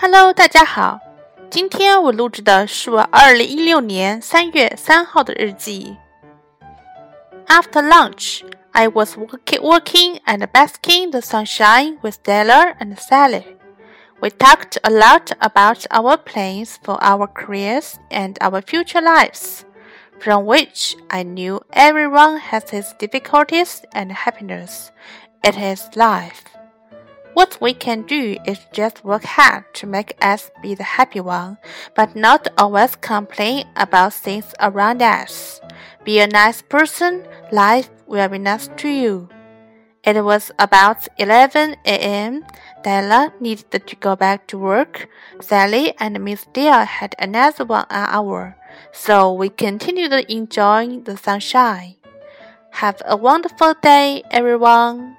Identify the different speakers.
Speaker 1: Hello，大家好。今天我录制的是我二零一六年三月三号的日记。After lunch, I was working, working and basking the sunshine with Della and Sally. We talked a lot about our plans for our careers and our future lives, from which I knew everyone has his difficulties and happiness. It is life. What we can do is just work hard to make us be the happy one, but not always complain about things around us. Be a nice person, life will be nice to you. It was about 11 a.m. Della needed to go back to work. Sally and Miss Dear had another one hour, so we continued enjoying the sunshine. Have a wonderful day, everyone.